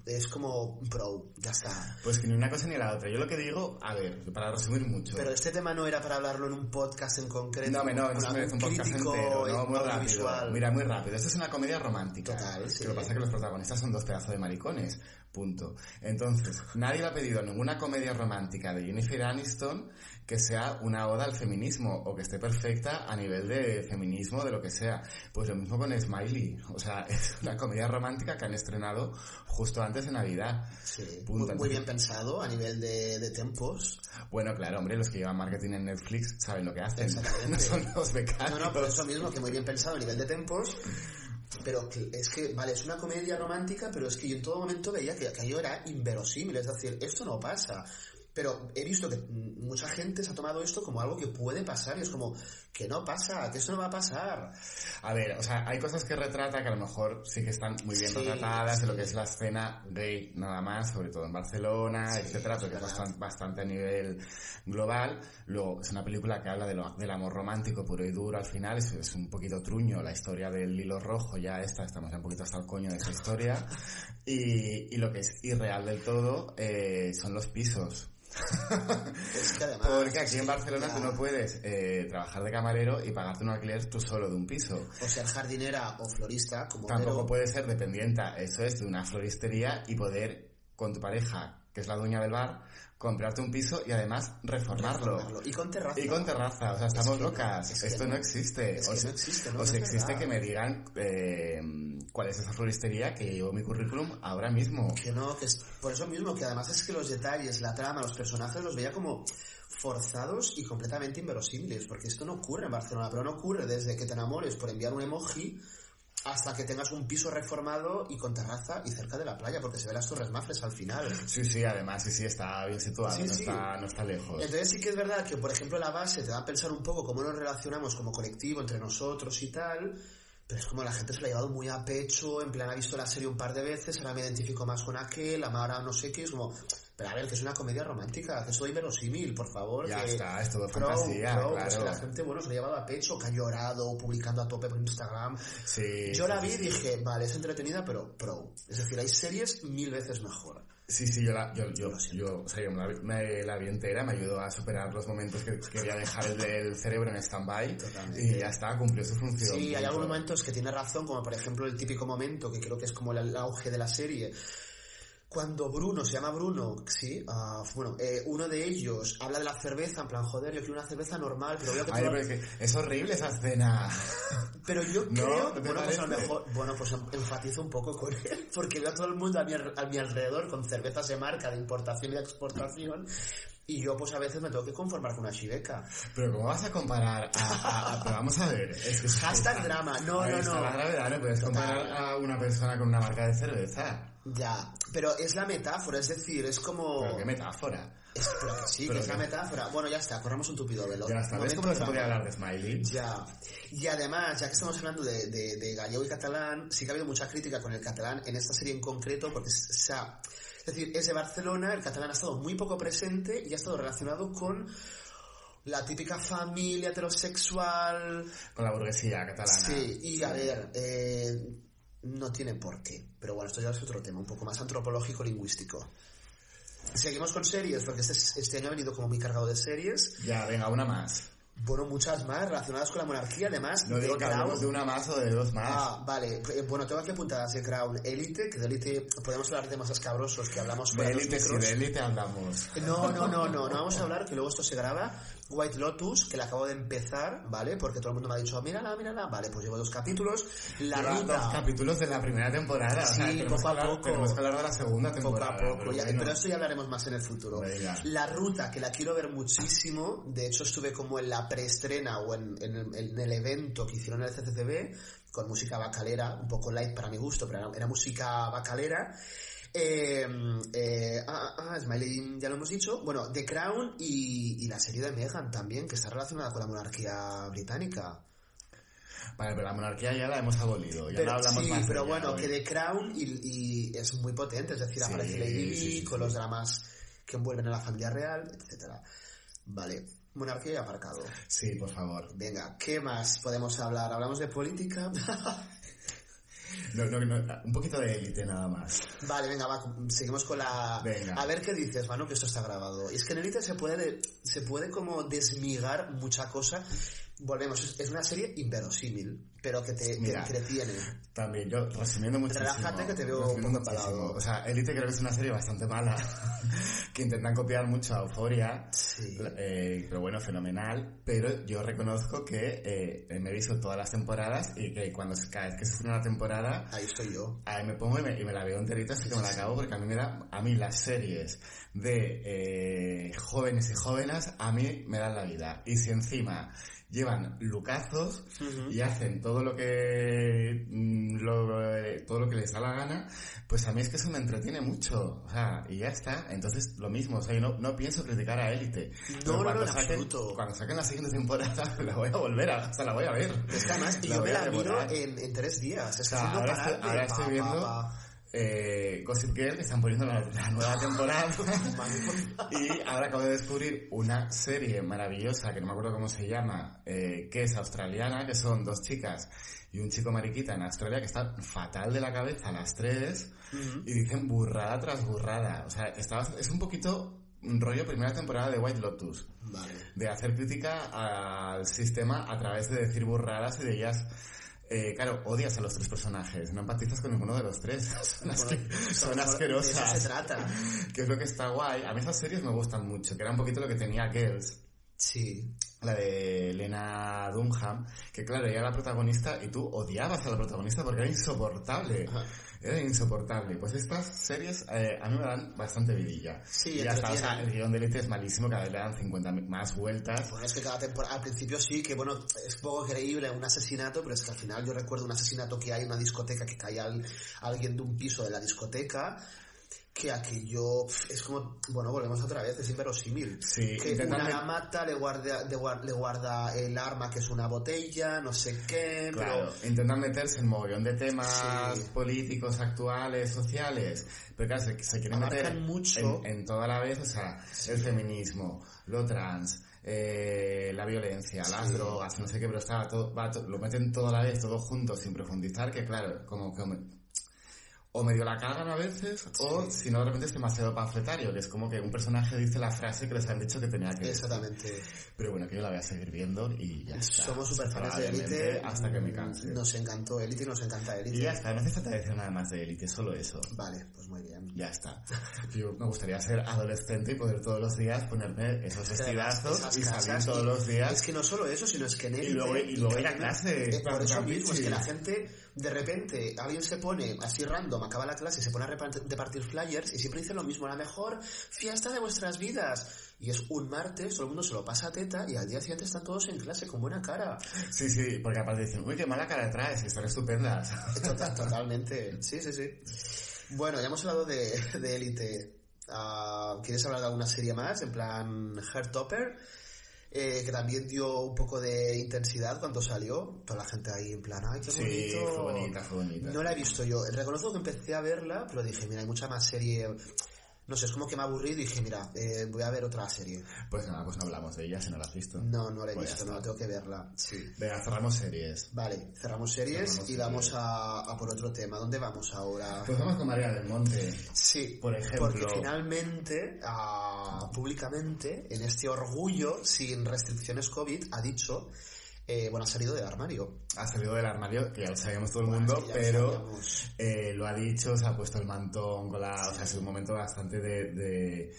es como pro, ya está. Pues que ni una cosa ni la otra. Yo lo que digo, a ver, para resumir mucho. Pero este tema no era para hablarlo en un podcast en concreto. No, no, no merece un podcast entero, no, muy rápido. audiovisual. Mira, muy rápido. Esto es una comedia romántica. Total, sí. Que lo que pasa es que los protagonistas son dos pedazos de maricones. Punto. Entonces, nadie le ha pedido ninguna comedia romántica de Jennifer Aniston que sea una oda al feminismo o que esté perfecta a nivel de feminismo, de lo que sea. Pues lo mismo con Smiley. O sea, es una comedia romántica que han estrenado justo antes de Navidad. Sí, muy, muy bien pensado a nivel de, de tempos. Bueno, claro, hombre, los que llevan marketing en Netflix saben lo que hacen. Exactamente. No son los becarios. No, no, por eso mismo, que muy bien pensado a nivel de tempos. Pero que- es que, vale, es una comedia romántica, pero es que yo en todo momento veía que aquello era inverosímil. Es decir, esto no pasa. Pero he visto que mucha gente se ha tomado esto como algo que puede pasar y es como que no pasa, que esto no va a pasar. A ver, o sea, hay cosas que retrata que a lo mejor sí que están muy bien Sí, retratadas de lo sí. que es la escena gay nada más, sobre todo en Barcelona, Sí, etcétera, es pero que es bastante, bastante a nivel global. Luego, es una película que habla de lo- del amor romántico puro y duro al final, es, es un poquito truño la historia del hilo rojo, ya esta, estamos ya un poquito hasta el coño de esa historia. Y, y lo que es irreal del todo eh, son los pisos. Es que además... Porque aquí en Barcelona ya- tú no puedes eh, trabajar de camarero y pagarte un alquiler tú solo de un piso. O ser jardinera o florista, como Tampoco puedes ser dependienta, eso es, de una floristería y poder con tu pareja, que es la dueña del bar, comprarte un piso y además reformarlo. reformarlo. Y con terraza. Y con terraza, o sea, estamos que no, locas. es que Esto no. no, existe. Es o que no existe, o si existe que me digan eh, cuál es esa floristería que llevo mi currículum ahora mismo. Que no, que es por eso mismo, que además es que los detalles, la trama, los personajes los veía como forzados y completamente inverosímiles, porque esto no ocurre en Barcelona, pero no ocurre desde que te enamores por enviar un emoji hasta que tengas un piso reformado y con terraza y cerca de la playa, porque se ven las Torres Mafres al final. Sí, sí, además, sí, sí, está bien situado, Sí, no, sí. Está, no está lejos. Entonces sí que es verdad que, por ejemplo, la base te da a pensar un poco cómo nos relacionamos como colectivo entre nosotros y tal, pero es como la gente se lo ha llevado muy a pecho, en plan ha visto la serie un par de veces, ahora me identifico más con aquel, ahora no sé qué, es como, pero a ver, que es una comedia romántica, que soy verosímil, por favor. Ya que está, es todo pro, fantasía, pro, claro. pues que la gente, bueno, se lo ha llevado a pecho, que ha llorado, publicando a tope por Instagram. Sí, Yo la vi y dije, vale, es entretenida, pero pro. Es decir, hay series mil veces mejor. Sí, sí, yo la, yo, yo, yo, o sea, yo me, la, vi- me la vi entera, me ayudó a superar los momentos que quería dejar el del cerebro en stand-by y ya está, cumplió su función. Sí, hay algunos momentos que tiene razón, como por ejemplo el típico momento que creo que es como el, el auge de la serie. Cuando Bruno, se llama Bruno, sí, ah, bueno, eh, uno de ellos habla de la cerveza, en plan, joder, yo quiero una cerveza normal, pero veo que Ay, pero es, que es horrible esa escena. Pero yo ¿No? creo, ¿Te bueno, pues a lo mejor, bueno, pues em- enfatizo un poco con él, porque veo a todo el mundo a mi, a mi alrededor con cervezas de marca, de importación y de exportación, Y yo pues a veces me tengo que conformar con una chiveca. Pero ¿cómo vas a comparar a... a- a- pero vamos a ver, es que... Hashtag drama, no, no, no. la gravedad, no puedes comparar a una persona con una marca de cerveza. Ya, pero es la metáfora, es decir, es como... Pero qué metáfora. Es- pero que sí, Pero que es la metáfora. Bueno, ya está, corramos un tupido velo. Ya está, ¿ves cómo se podría hablar de Smiley? Ya. Y además, ya que estamos hablando de, de, de gallego y catalán, sí que ha habido mucha crítica con el catalán en esta serie en concreto, porque se ha- es decir, es de Barcelona, el catalán ha estado muy poco presente y ha estado relacionado con la típica familia heterosexual. Con la burguesía catalana. Sí, y a ver, eh, no tiene por qué. Pero bueno, esto ya es otro tema, un poco más antropológico-lingüístico. Seguimos con series, porque este, este año ha venido como muy cargado de series. Ya, venga, una más. Bueno, muchas más relacionadas con la monarquía, además. No digo que hablemos Crown. de una más o de dos más. Ah, vale. Eh, Bueno, tengo aquí apuntadas de Crown Elite, que de Elite podemos hablar de temas escabrosos que hablamos fuera de los élite, sí, de élite hablamos. No, no, no, no, no vamos a hablar, que luego esto se graba. White Lotus, que la acabo de empezar, ¿vale? Porque todo el mundo me ha dicho, mírala, mírala. Vale, pues llevo dos capítulos. La Lleva ruta. dos capítulos de la primera temporada. o sea, Sí, poco a hablar, poco. tenemos que hablar de la segunda Poco temporada. a poco, pero ya- bueno. pero esto ya hablaremos más en el futuro. Venga. La ruta, que la quiero ver muchísimo, de hecho estuve como en la preestrena o en, en el, en el evento que hicieron en el CCCB, con música bacalera, un poco light para mi gusto, pero era, era música bacalera. Eh, eh, ah, ah, ah, Smiley ya lo hemos dicho. Bueno, The Crown y, y la serie de Meghan también, que está relacionada con la monarquía británica. Vale, pero la monarquía ya la hemos abolido. Ya Pero, no hablamos sí, más pero bueno, hoy. que The Crown y, y es muy potente, es decir, Sí, aparece Lady sí, con los dramas que envuelven a la familia real, etcétera. Vale, monarquía y aparcado. Sí, por favor. Venga, ¿qué más podemos hablar? ¿Hablamos de política? No, no, no, un poquito de élite nada más. vale, venga, va, seguimos con la... Venga. A ver qué dices, Manu, que esto está grabado. Y es que en Elite se puede, se puede como desmigar mucha cosa. Volvemos, es, una serie inverosímil, pero que te, te Mira. entretiene. También, yo resumiendo muchísimo. Relájate que te veo un empalado. O sea, Elite creo que es una serie bastante mala, que intentan copiar mucho a Euphoria, Sí. eh, pero bueno, fenomenal. Pero yo reconozco que eh, me he visto todas las temporadas y que cuando cada vez que se una temporada, Ahí estoy yo. Ahí me pongo y me, y me la veo enterita, así que me la acabo, porque a mí me da, a mí las series de eh, jóvenes y jóvenes, a mí me dan la vida. Y si encima llevan lucazos y hacen todo lo que mm, lo, eh, todo lo que les da la gana, pues a mí es que eso me entretiene mucho. O sea, y ya está. Entonces, lo mismo, o sea, yo no, no pienso criticar a Élite. No, cuando no, en saquen, absoluto. Cuando saquen la siguiente temporada, la voy a volver a, o sea, la voy a ver. Es que además, y yo me la miro en, en tres días. Es O sea, que ahora estoy, ahora pa, estoy pa, viendo pa. Eh, Gossip Girl, que están poniendo la, la nueva temporada. y ahora acabo de descubrir una serie maravillosa, que no me acuerdo cómo se llama, eh, que es australiana, que son dos chicas y un chico mariquita en Australia que están fatal de la cabeza las tres y dicen burrada tras burrada. O sea, está, es un poquito un rollo primera temporada de White Lotus Vale. de hacer crítica al sistema a través de decir burradas y de ellas. Eh, claro, odias a los tres personajes, no empatizas con ninguno de los tres, son, asque- son De eso se asquerosas, trata. que es lo que está guay. A mí esas series me gustan mucho, que era un poquito lo que tenía Girls, Sí. la de Lena Dunham, que claro, ella era la protagonista y tú odiabas a la protagonista porque era insoportable. Ajá. Era insoportable. Pues estas series eh, a mí me dan bastante vidilla. Sí, y ya está, o sea, el guion de Elite es malísimo, cada vez le dan 50 más vueltas. Bueno, es que cada temporada, al principio sí, que bueno, es poco creíble un asesinato, pero es que al final yo recuerdo un asesinato que hay en una discoteca, que cae al- alguien de un piso de la discoteca, que aquello es como, bueno, volvemos otra vez, es inverosímil. Sí, que intentan una met- la mata, le guarda, le, guar- le guarda el arma que es una botella, no sé qué, Claro, pero intentan meterse en mogollón de temas Sí. políticos, actuales, sociales, pero claro, se, se quieren Abarcan meter mucho. En, en toda la vez, o sea, el feminismo, lo trans, eh, la violencia, las drogas, no sé qué, pero está todo, va lo meten todo a la vez, todo junto, sin profundizar, que claro, como que me- o medio la cagan a veces, o si no de repente es demasiado panfletario, que es como que un personaje dice la frase que les han dicho que tenía que decir. exactamente. Pero bueno, que yo la voy a seguir viendo y ya está. Somos super fans de Elite. Hasta que me canse. Nos encantó Elite y nos encanta Elite. Y ya está, no hace falta decir nada más de Elite, solo eso. Vale, pues muy bien. Ya está. Yo me gustaría ser adolescente y poder todos los días ponerme esos Es vestidazos y salir todos y- los días. Es que no solo eso, sino es que en Y Elite- luego- y luego ir a clase, eh, por eso mismo, es que la gente, de repente, alguien se pone así random acaba la clase se pone a repartir flyers y siempre dice lo mismo, la mejor fiesta de vuestras vidas. Y es un martes, todo el mundo se lo pasa a teta y al día siguiente están todos en clase con buena cara. Sí, sí, porque aparte dicen, uy, qué mala cara traes, están estupendas. Total, totalmente, sí, sí, sí. Bueno, ya hemos hablado de Élite. Ah, ¿Quieres hablar de alguna serie más? En plan, Heartopper. Eh, que también dio un poco de intensidad cuando salió. Toda la gente ahí en plan, ay, qué bonito. Sí, fue bonita, fue bonita. No la he visto yo. Reconozco que empecé a verla, pero dije, mira, hay mucha más serie no sé, es como que me aburrí y dije, mira, eh, voy a ver otra serie. Pues nada, pues no hablamos de ella si no la has visto. No, no la he pues visto, no, tengo que verla. Sí. Venga, cerramos series. Vale, cerramos series y vamos a, a, por otro tema. ¿Dónde vamos ahora? Pues vamos con María del Monte. Sí, por ejemplo. Porque finalmente, uh, públicamente, en este orgullo, sin restricciones COVID, ha dicho eh, bueno, ha salido del armario. Ha salido del armario, que ya lo sabíamos todo el mundo, pero eh, lo ha dicho, se ha puesto el mantón con la... O sea, ha sido un momento bastante de,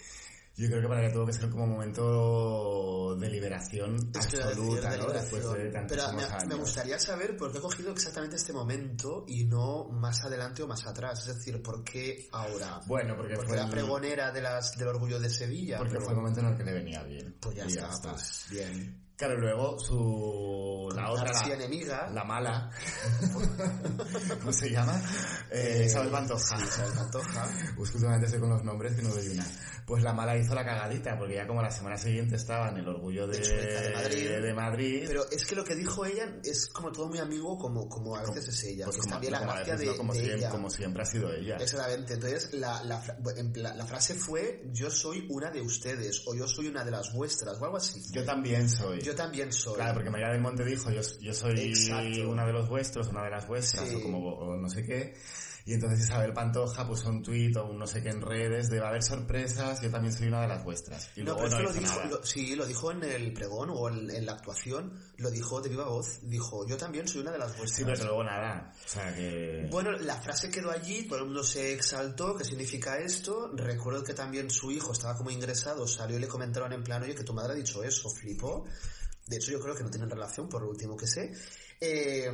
Yo creo que para ella tuvo que ser como un momento de liberación absoluta, ¿no? Después de Pero me, gustaría saber por qué ha cogido exactamente este momento y no más adelante o más atrás. Es decir, ¿por qué ahora? Bueno, porque, fue la pregonera de las, del orgullo de Sevilla. Porque fue el momento en el que le venía bien. Pues ya, está, pues bien. Claro, luego su... la otra, la, enemiga. La mala. ¿Cómo se llama? Eh, Isabel Pantoja. Sí, Isabel Pantoja. últimamente estoy con los nombres que no doy una. Pues la mala hizo la cagadita, porque ya como la semana siguiente estaba en el orgullo de, de, Madrid. Pero es que lo que dijo ella es como todo muy amigo, como, como a veces es ella. Pues como, la gracia de, como, siempre, como siempre ha sido ella. Exactamente. Entonces, la, la, la, frase fue, yo soy una de ustedes, o yo soy una de las vuestras, o algo así. Yo también soy. Yo también soy. Claro, porque María del Monte dijo, yo, yo soy una de los vuestros, una de las vuestras, o como no sé qué. Y entonces Isabel Pantoja puso un tuit o un no sé qué en redes de va a haber sorpresas, yo también soy una de las vuestras. Y no, pero no lo dijo, sí, lo dijo en el pregón o en, la actuación, lo dijo de viva voz, dijo yo también soy una de las vuestras. Sí, pero luego nada, o sea que... Bueno, la frase quedó allí, todo el mundo se exaltó, ¿qué significa esto? Recuerdo que también su hijo estaba como ingresado, salió y le comentaron en plan, oye, que tu madre ha dicho eso, flipó. De hecho, yo creo que no tienen relación, por lo último que sé. Eh,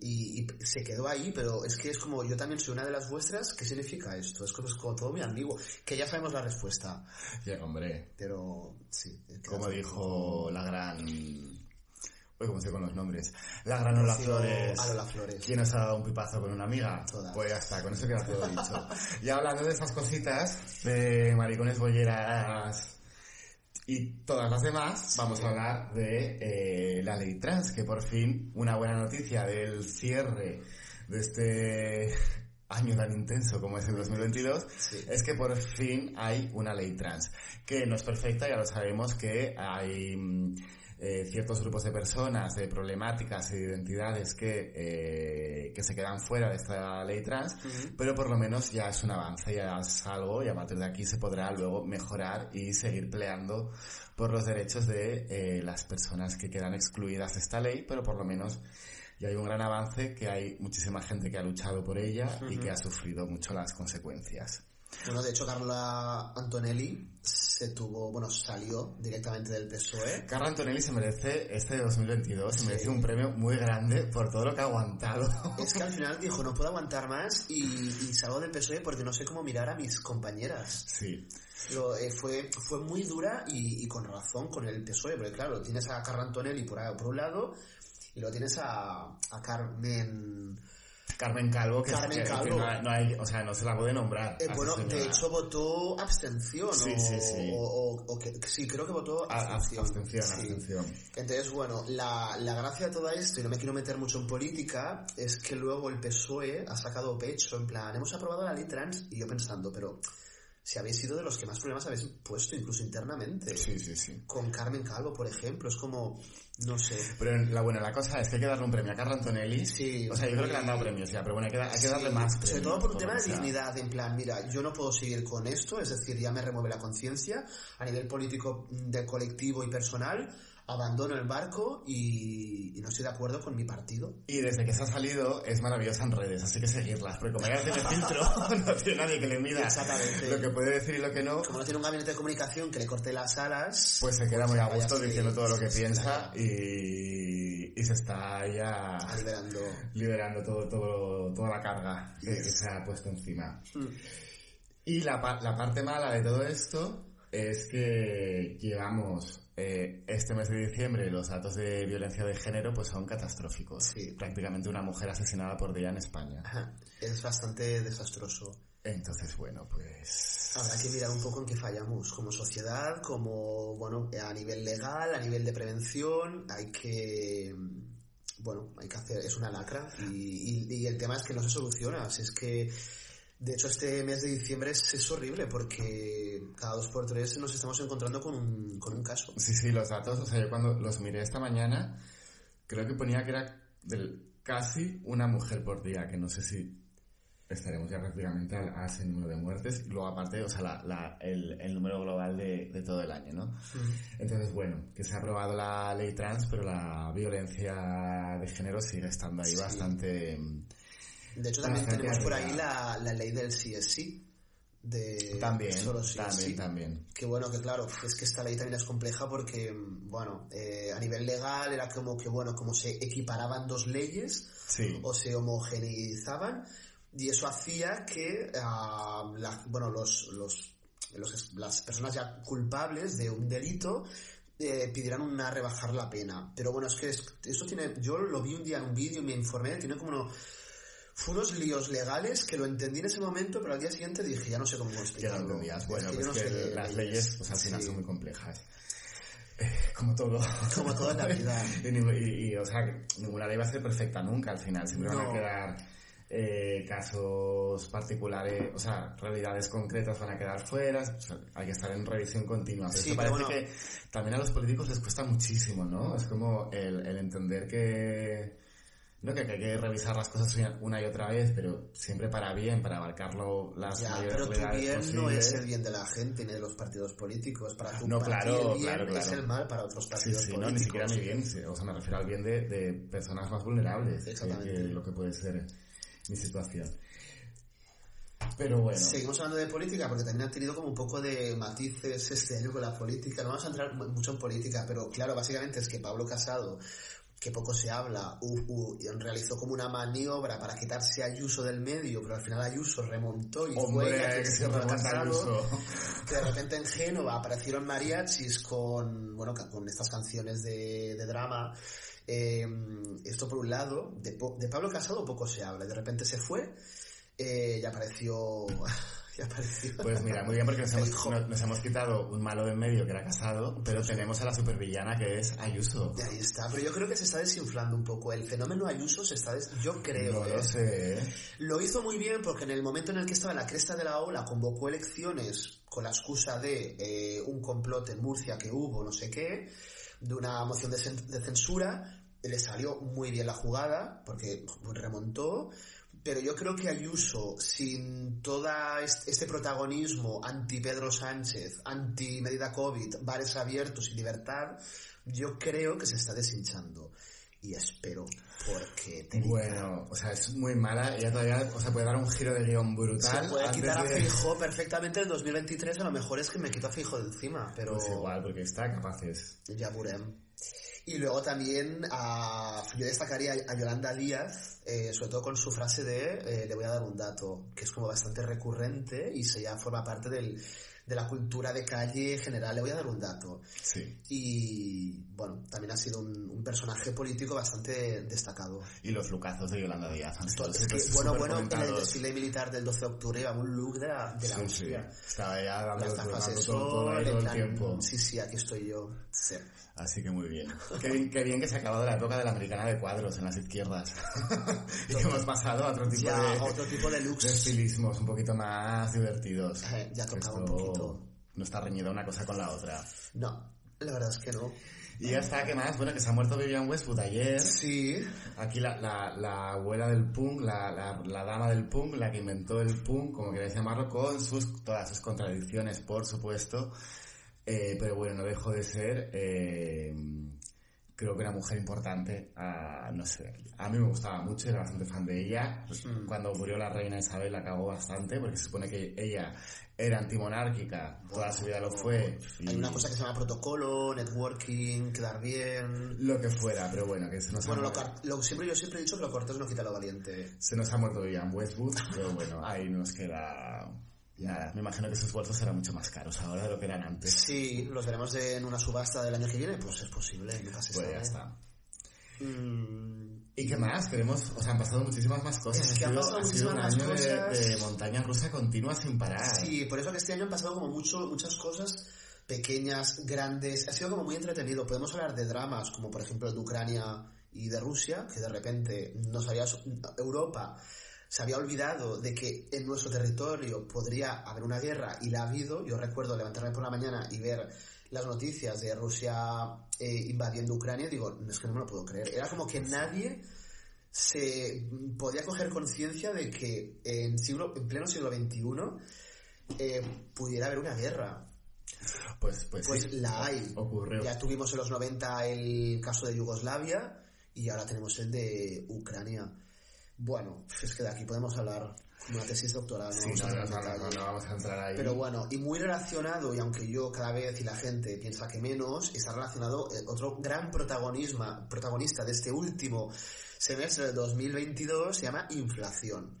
y, se quedó ahí, pero es que es como yo también soy una de las vuestras, ¿qué significa esto? Es como, es como todo muy ambiguo, que ya sabemos la respuesta. Ya, hombre. Pero sí. Como dijo la gran... Uy, como estoy con los nombres. La gran Lola Flores. A Flores. ¿Quién os ha dado un pipazo con una amiga? Pues ya está, con eso queda todo dicho. y hablando de estas cositas, de maricones bolleras y todas las demás, vamos a hablar de eh, la ley trans, que por fin una buena noticia del cierre de este año tan intenso como es el 2022, es que por fin hay una ley trans, que no es perfecta, ya lo sabemos que hay mm, eh, ciertos grupos de personas, de problemáticas y de identidades que, eh, que se quedan fuera de esta ley trans, pero por lo menos ya es un avance, ya es algo y a partir de aquí se podrá luego mejorar y seguir peleando por los derechos de eh, las personas que quedan excluidas de esta ley, pero por lo menos ya hay un gran avance, que hay muchísima gente que ha luchado por ella y que ha sufrido mucho las consecuencias. Bueno, de hecho, Carla Antonelli se tuvo, bueno, salió directamente del PSOE. Carla Antonelli se merece este 2022, se merece un premio muy grande por todo lo que ha aguantado. Es que al final dijo, no puedo aguantar más y, y salgo del PSOE porque no sé cómo mirar a mis compañeras. Sí. Pero, eh, fue, fue muy dura y, y, con razón con el PSOE, porque claro, tienes a Carla Antonelli por, un lado y luego tienes a, a Carmen Carmen Calvo, que, no, hay, o sea, no se la puede nombrar. Eh, bueno, de hecho votó abstención. Sí, sí, sí. O, que, sí, creo que votó abstención. abstención, abstención. Entonces, bueno, la, la gracia de todo esto, y no me quiero meter mucho en política, es que luego el PSOE ha sacado pecho, en plan, hemos aprobado la ley trans, y yo pensando, pero si habéis sido de los que más problemas habéis puesto incluso internamente. Sí, sí, sí. Con Carmen Calvo, por ejemplo, es como, no sé. Pero la buena, la cosa es que hay que darle un premio a Carla Antonelli. Sí. O sea, yo creo que le han dado premios ya, pero bueno, hay que, hay que darle más Sobre todo por un tema de dignidad, en plan, mira, yo no puedo seguir con esto, es decir, ya me remueve la conciencia a nivel político, de colectivo y personal, abandono el barco y, y no estoy de acuerdo con mi partido. Y desde que se ha salido es maravillosa en redes, así que seguirlas, porque como ya tiene filtro, no tiene nadie que le mida Exactamente. lo que puede decir y lo que no, Como no tiene un gabinete de comunicación que le corte las alas, pues se queda muy a vaya gusto diciendo todo lo que piensa y, y se está ya liberando. liberando todo, todo, toda la carga que, que se ha puesto encima. Mm. Y la, la parte mala de todo esto es que llevamos eh, este mes de diciembre los datos de violencia de género pues son catastróficos. Sí. Prácticamente una mujer asesinada por día en España. Ajá. Es bastante desastroso. Entonces, bueno, pues... Habrá que mirar un poco en qué fallamos como sociedad, como, bueno, a nivel legal, a nivel de prevención, hay que, bueno, hay que hacer, es una lacra y, y- y el tema es que no se soluciona, si es que, de hecho, este mes de diciembre es, es horrible porque cada dos por tres nos estamos encontrando con un, con un caso. Sí, sí, los datos, o sea, yo cuando los miré esta mañana, creo que ponía que era del casi una mujer por día, que no sé si estaremos ya prácticamente a, ese número de muertes, y luego aparte, o sea, la- la- el, el número global de, de todo el año, ¿no? Entonces, bueno, que se ha aprobado la ley trans, pero la violencia de género sigue estando ahí Sí. bastante... De hecho, también tenemos por ahí la, la ley del sí es sí, de También, solo sí es también, sí. también. Que bueno, que claro, es que esta ley también es compleja porque, bueno, eh, a nivel legal era como que, bueno, como se equiparaban dos leyes Sí, o se homogeneizaban y eso hacía que, ah, la- bueno, los, los, los- las personas ya culpables de un delito eh, pidieran una rebajar la pena. Pero bueno, es que es- eso tiene, yo lo vi un día en un vídeo, me informé, tiene como uno, fue unos líos legales que lo entendí en ese momento, pero al día siguiente dije, ya no sé cómo que no explicarlo. entendías. Es Bueno, que pues no que sé las leyes, pues al final Sí. son muy complejas. Eh, como todo. Como todo en la vida. y, y- y, o sea, ninguna ley va a ser perfecta nunca al final. Siempre van a No. quedar eh, casos particulares, o sea, realidades concretas van a quedar fuera. o sea, hay que estar en revisión continua. Pero Sí, esto parece bueno. que también a los políticos les cuesta muchísimo, ¿no? Es como el, el entender que... No, que, que hay que revisar las cosas una- y otra vez, pero siempre para bien, para abarcarlo las Ya, mayores pero tu bien no es el bien de la gente ni de los partidos políticos. Para tu No, claro, el bien claro, es claro. el mal para otros partidos sí, políticos. no, ni siquiera mi bien, sí, o sea, me refiero al bien de, de personas más vulnerables, Exactamente. que lo que puede ser mi situación. Pero bueno, Seguimos hablando de política porque también ha tenido como un poco de matices este año con la política. No vamos a entrar mu- mucho en política, pero claro, básicamente es que Pablo Casado, que poco se habla, u- u- realizó como una maniobra para quitarse a Ayuso del medio, pero al final Ayuso remontó y fue ella que se de repente en Génova aparecieron mariachis con, bueno, con estas canciones de, de drama. Eh, esto por un lado, de Pablo Casado poco se habla, de repente se fue eh, y apareció... apareció Pues mira, muy bien porque nos hemos, hijo. nos, nos hemos quitado un malo de en medio que era casado, pero tenemos a la supervillana que es Ayuso. Y ahí está, pero yo creo que se está desinflando un poco. El fenómeno Ayuso se está des... Yo creo, no ¿eh? lo sé, ¿eh? Lo hizo muy bien porque en el momento en el que estaba en la cresta de la ola convocó elecciones con la excusa de eh, un complot en Murcia que hubo, no sé qué, de una moción de, de censura. Le salió muy bien la jugada porque pues, remontó. Pero yo creo que Ayuso, sin todo este protagonismo anti Pedro Sánchez, anti medida COVID, bares abiertos y libertad, yo creo que se está deshinchando. Y espero, porque te digo, Bueno, o sea, es muy mala, ella todavía, o sea, puede dar un giro de guion brutal. Se puede quitar a de- Feijó perfectamente en 2023, a lo mejor es que me quito a Feijó de encima, pero Pues igual, porque está capaces. ya veremos. Y luego también a, yo destacaría a Yolanda Díaz, eh, sobre todo con su frase de eh, le voy a dar un dato, que es como bastante recurrente y se ya forma parte del, de la cultura de calle general, le voy a dar un dato. Sí. Y bueno, también ha sido un, un personaje político bastante destacado. Y los lucazos de Yolanda Díaz han sido Es que, súper- bueno, bueno, en el desfile militar del 12 de octubre llevaba un look de la, de la Sí, sí. Estaba ya dando, todo, todo el tiempo. Sí, sí, aquí estoy yo. Sí. Así que muy bien. Qué, bien. qué bien que se ha acabado la época de la americana de cuadros en las izquierdas. y que hemos pasado a otro tipo Ya, de, otro tipo de de looks. estilismos un poquito más divertidos. Eh, ya tocaba un poquito. No está reñida una cosa con la otra. No, la verdad es que no. Y ya está, ¿qué más? Bueno, que se ha muerto Vivian Westwood ayer. Sí, Aquí la, la, la abuela del punk, la, la, la dama del punk, la que inventó el punk, como queráis llamarlo, con sus, todas sus contradicciones, por supuesto. Eh, pero bueno, no dejó de ser eh, creo que una mujer importante, a, no sé, a mí me gustaba mucho, era bastante fan de ella. Pues, Mm. Cuando murió la reina Isabel la cagó bastante, porque se supone que ella era antimonárquica, toda su vida lo fue. y Hay una cosa que se llama protocolo, networking, quedar bien. Lo que fuera, pero bueno, que se nos, Bueno, ha, lo, car- lo- siempre yo siempre he dicho que lo cortés no quita lo valiente. se nos ha muerto Vivian Westwood, pero bueno, ahí nos queda... Nada, me imagino que sus vueltos serán mucho más caros ahora de lo que eran antes. Sí, los veremos en una subasta del año que viene, pues es posible, nunca se Pues sabe. ya está. Mm, ¿Y qué más? Queremos, o sea, han pasado muchísimas más cosas. Es que ha han sido, pasado ha muchísimas más de, cosas. de montaña rusa continua sin parar. Sí, por eso que este año han pasado como mucho, muchas cosas pequeñas, grandes. Ha sido como muy entretenido. Podemos hablar de dramas, como por ejemplo de Ucrania y de Rusia, que de repente nos había, Europa se había olvidado de que en nuestro territorio podría haber una guerra y la ha habido. Yo recuerdo levantarme por la mañana y ver las noticias de Rusia eh, invadiendo Ucrania y digo, es que no me lo puedo creer. Era como que nadie se podía coger conciencia de que en, siglo, en pleno siglo XXI eh, pudiera haber una guerra. Pues, pues, Pues sí, la hay. ocurrió. Ya tuvimos en los 90 el caso de Yugoslavia y ahora tenemos el de Ucrania. Bueno, es que de aquí podemos hablar como una tesis doctoral. Sí, vamos no, en no, no, no vamos a entrar ahí. Pero bueno, y muy relacionado, y aunque yo cada vez y la gente piensa que menos, está relacionado eh, otro gran protagonismo, protagonista de este último semestre del 2022, se llama inflación.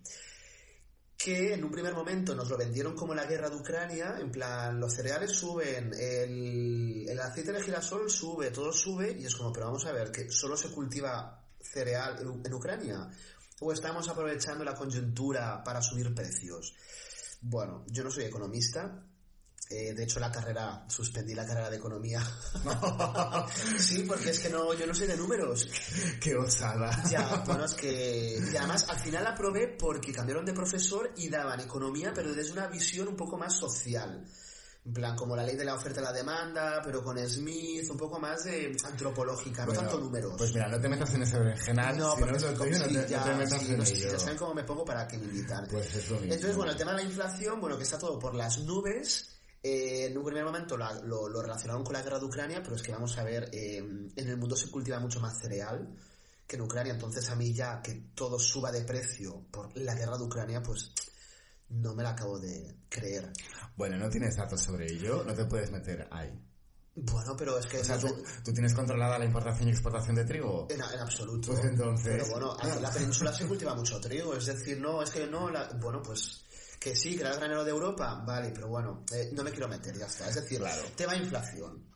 Que en un primer momento nos lo vendieron como la guerra de Ucrania, en plan, los cereales suben, el, el aceite de girasol sube, todo sube, y es como, pero vamos a ver, que solo se cultiva cereal en, en Ucrania, o estamos aprovechando la coyuntura para subir precios. Bueno, yo no soy economista. eh, de hecho, la carrera, suspendí la carrera de economía. sí, porque es que no, yo no soy de números. Qué osada. Ya, bueno, es que. Y además, al final la probé porque cambiaron de profesor y daban economía, pero desde una visión un poco más social. En plan, como la ley de la oferta y la demanda, pero con Smith, un poco más de antropológica, no Bueno, tanto números. Pues mira, no te metas en ese berenjenal. no, si porque no es como no sí, te, no ya, te metas sí, en no ello. ya saben cómo me pongo para que me invitan. Pues es lo mismo. Entonces, bueno, el tema de la inflación, bueno, que está todo por las nubes. Eh, en un primer momento la- lo, lo relacionaron con la guerra de Ucrania, pero es que vamos a ver, eh, en el mundo se cultiva mucho más cereal que en Ucrania, entonces a mí ya que todo suba de precio por la guerra de Ucrania, pues no me la acabo de creer. Bueno, no tienes datos sobre ello, no te puedes meter ahí. Bueno, pero es que... O sea, ¿tú, tú tienes controlada la importación y exportación de trigo? En, en absoluto. Pues entonces- Pero bueno, aquí en la península se cultiva mucho trigo, es decir, no, es que no, la- bueno, pues que sí, que era el granero de Europa, vale, pero bueno, eh, no me quiero meter, ya está. Es decir, Claro. tema inflación.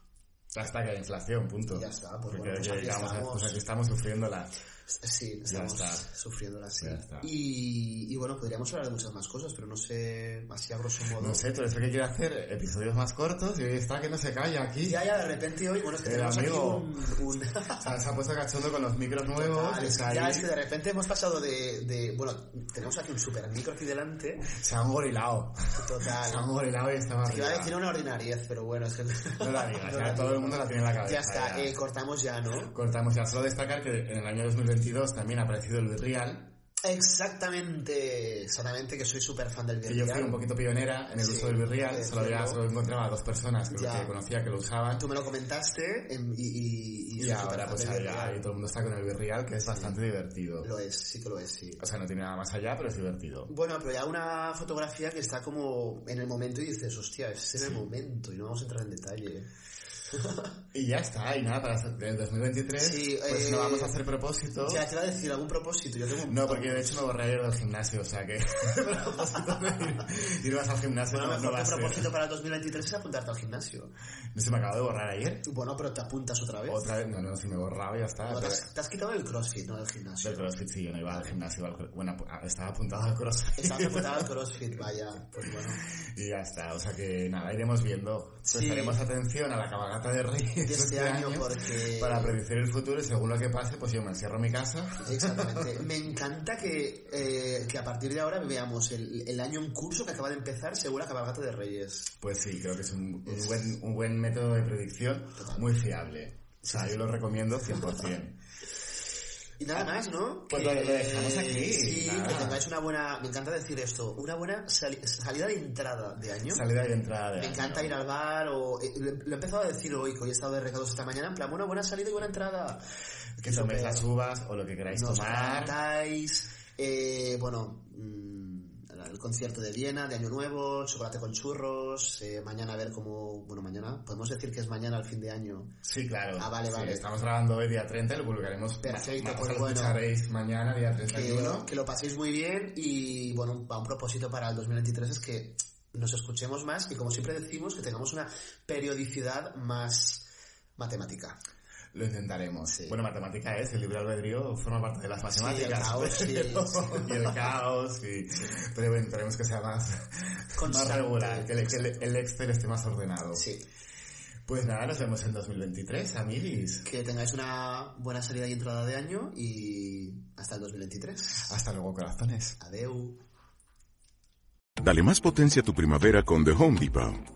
Hasta que hay inflación, punto. Ya está, pues bueno, pues aquí a- estamos. pues aquí estamos sufriéndola. Sí, Ya estamos está. sufriéndola así. Ya. Y, y bueno, podríamos hablar de muchas más cosas, pero no sé, así a grosso modo. No sé, eres el que quiere hacer episodios más cortos y hoy está que no se calla aquí. Ya, ya, de repente hoy, bueno, es que El tenemos amigo. aquí un... un- O sea, se ha puesto cachondo con los micros nuevos. Total, es está ya ahí. es que de repente hemos pasado de, de- bueno, tenemos aquí un super micro aquí delante, Se han gorilado. total. Se han gorilado y está más Que iba a arriba. decir una ordinariez, pero bueno, es que... No la digas, No ya todo el mundo la tiene en la cabeza. Ya está, ya. eh, cortamos ya, ¿no? Cortamos ya. Solo destacar que en el año 2022 también ha aparecido el Virreal, Exactamente, exactamente, que soy súper fan del que yo fui Virreal. un poquito pionera en el Sí, uso del Virreal. Solo, había, solo encontraba dos personas que, que conocía que lo usaban. Tú me lo comentaste em, y, y, Y soy ahora pues Virreal. ahí todo el mundo está con el Virreal, que es bastante divertido. Lo es, sí que lo es, sí. O sea, no tiene nada más allá, pero es divertido. Bueno, pero ya una fotografía que está como en el momento y dices, hostia, es en el momento y no vamos a entrar en detalle. Y ya está, y nada, para el 2023 Sí, pues eh, no vamos a hacer propósito. Ya te iba a decir algún propósito, yo tengo un No, porque de hecho me borré ayer del gimnasio, o sea que el propósito de ir, ir más al gimnasio Bueno, no, no mejor va a tu ser. propósito para el 2023 es apuntarte al gimnasio. No se me acabó de borrar ayer. Bueno, pero te apuntas otra vez. Otra vez, no, no, si me borraba ya está. No, te, pero- has, te has quitado el crossfit, no del gimnasio. Del CrossFit sí, yo no iba al gimnasio. al- Bueno, estaba apuntado al CrossFit. Estás apuntado al crossfit, vaya. Pues bueno. Y ya está, o sea que nada, iremos viendo. Sí. Prestaremos atención a la cabalgata de Reyes este año, porque- para predecir el futuro y según lo que pase, pues yo me encierro en mi casa. Exactamente. Me encanta que, eh, que a partir de ahora veamos el, el año en curso que acaba de empezar según la cabalgata de Reyes. Pues sí, creo que es un, un buen, un buen método de predicción muy fiable. O sea, yo lo recomiendo 100%. Y nada más, ¿no? Pues lo- lo dejamos aquí, Sí, nada. Tengáis una buena, me encanta decir esto, una buena sali- salida de entrada de año. Salida y entrada de Me año. encanta ir al bar o... eh, Lo lo he empezado a decir hoy, que hoy he estado de recados esta mañana, en plan, una buena salida y buena entrada. Que toméis las uvas o lo que queráis Nos tomar. cantáis, eh, bueno, mm, el concierto de Viena, de Año Nuevo, chocolate con churros, eh, mañana a ver cómo, bueno, mañana, podemos decir que es mañana al fin de año. Sí, claro. Ah, vale, Sí, vale. Estamos grabando hoy día 30 y lo publicaremos. Perfecto, ma- pues bueno. mañana, día Que, 31. que lo paséis muy bien y, bueno, un propósito para el 2023 es que nos escuchemos más y, como siempre decimos, que tengamos una periodicidad más matemática. Lo intentaremos. Sí. Bueno, matemática es, el libre albedrío forma parte de las matemáticas. el caos, sí, pero- sí. y el caos, y... Pero bueno, esperemos que sea más, más regular, que, el, que el- el Excel esté más ordenado. Sí. Pues nada, nos vemos en 2023, amiguis. Que tengáis una buena salida y entrada de año y hasta el 2023. Hasta luego, corazones. Adeu. Dale más potencia a tu primavera con The Home Depot.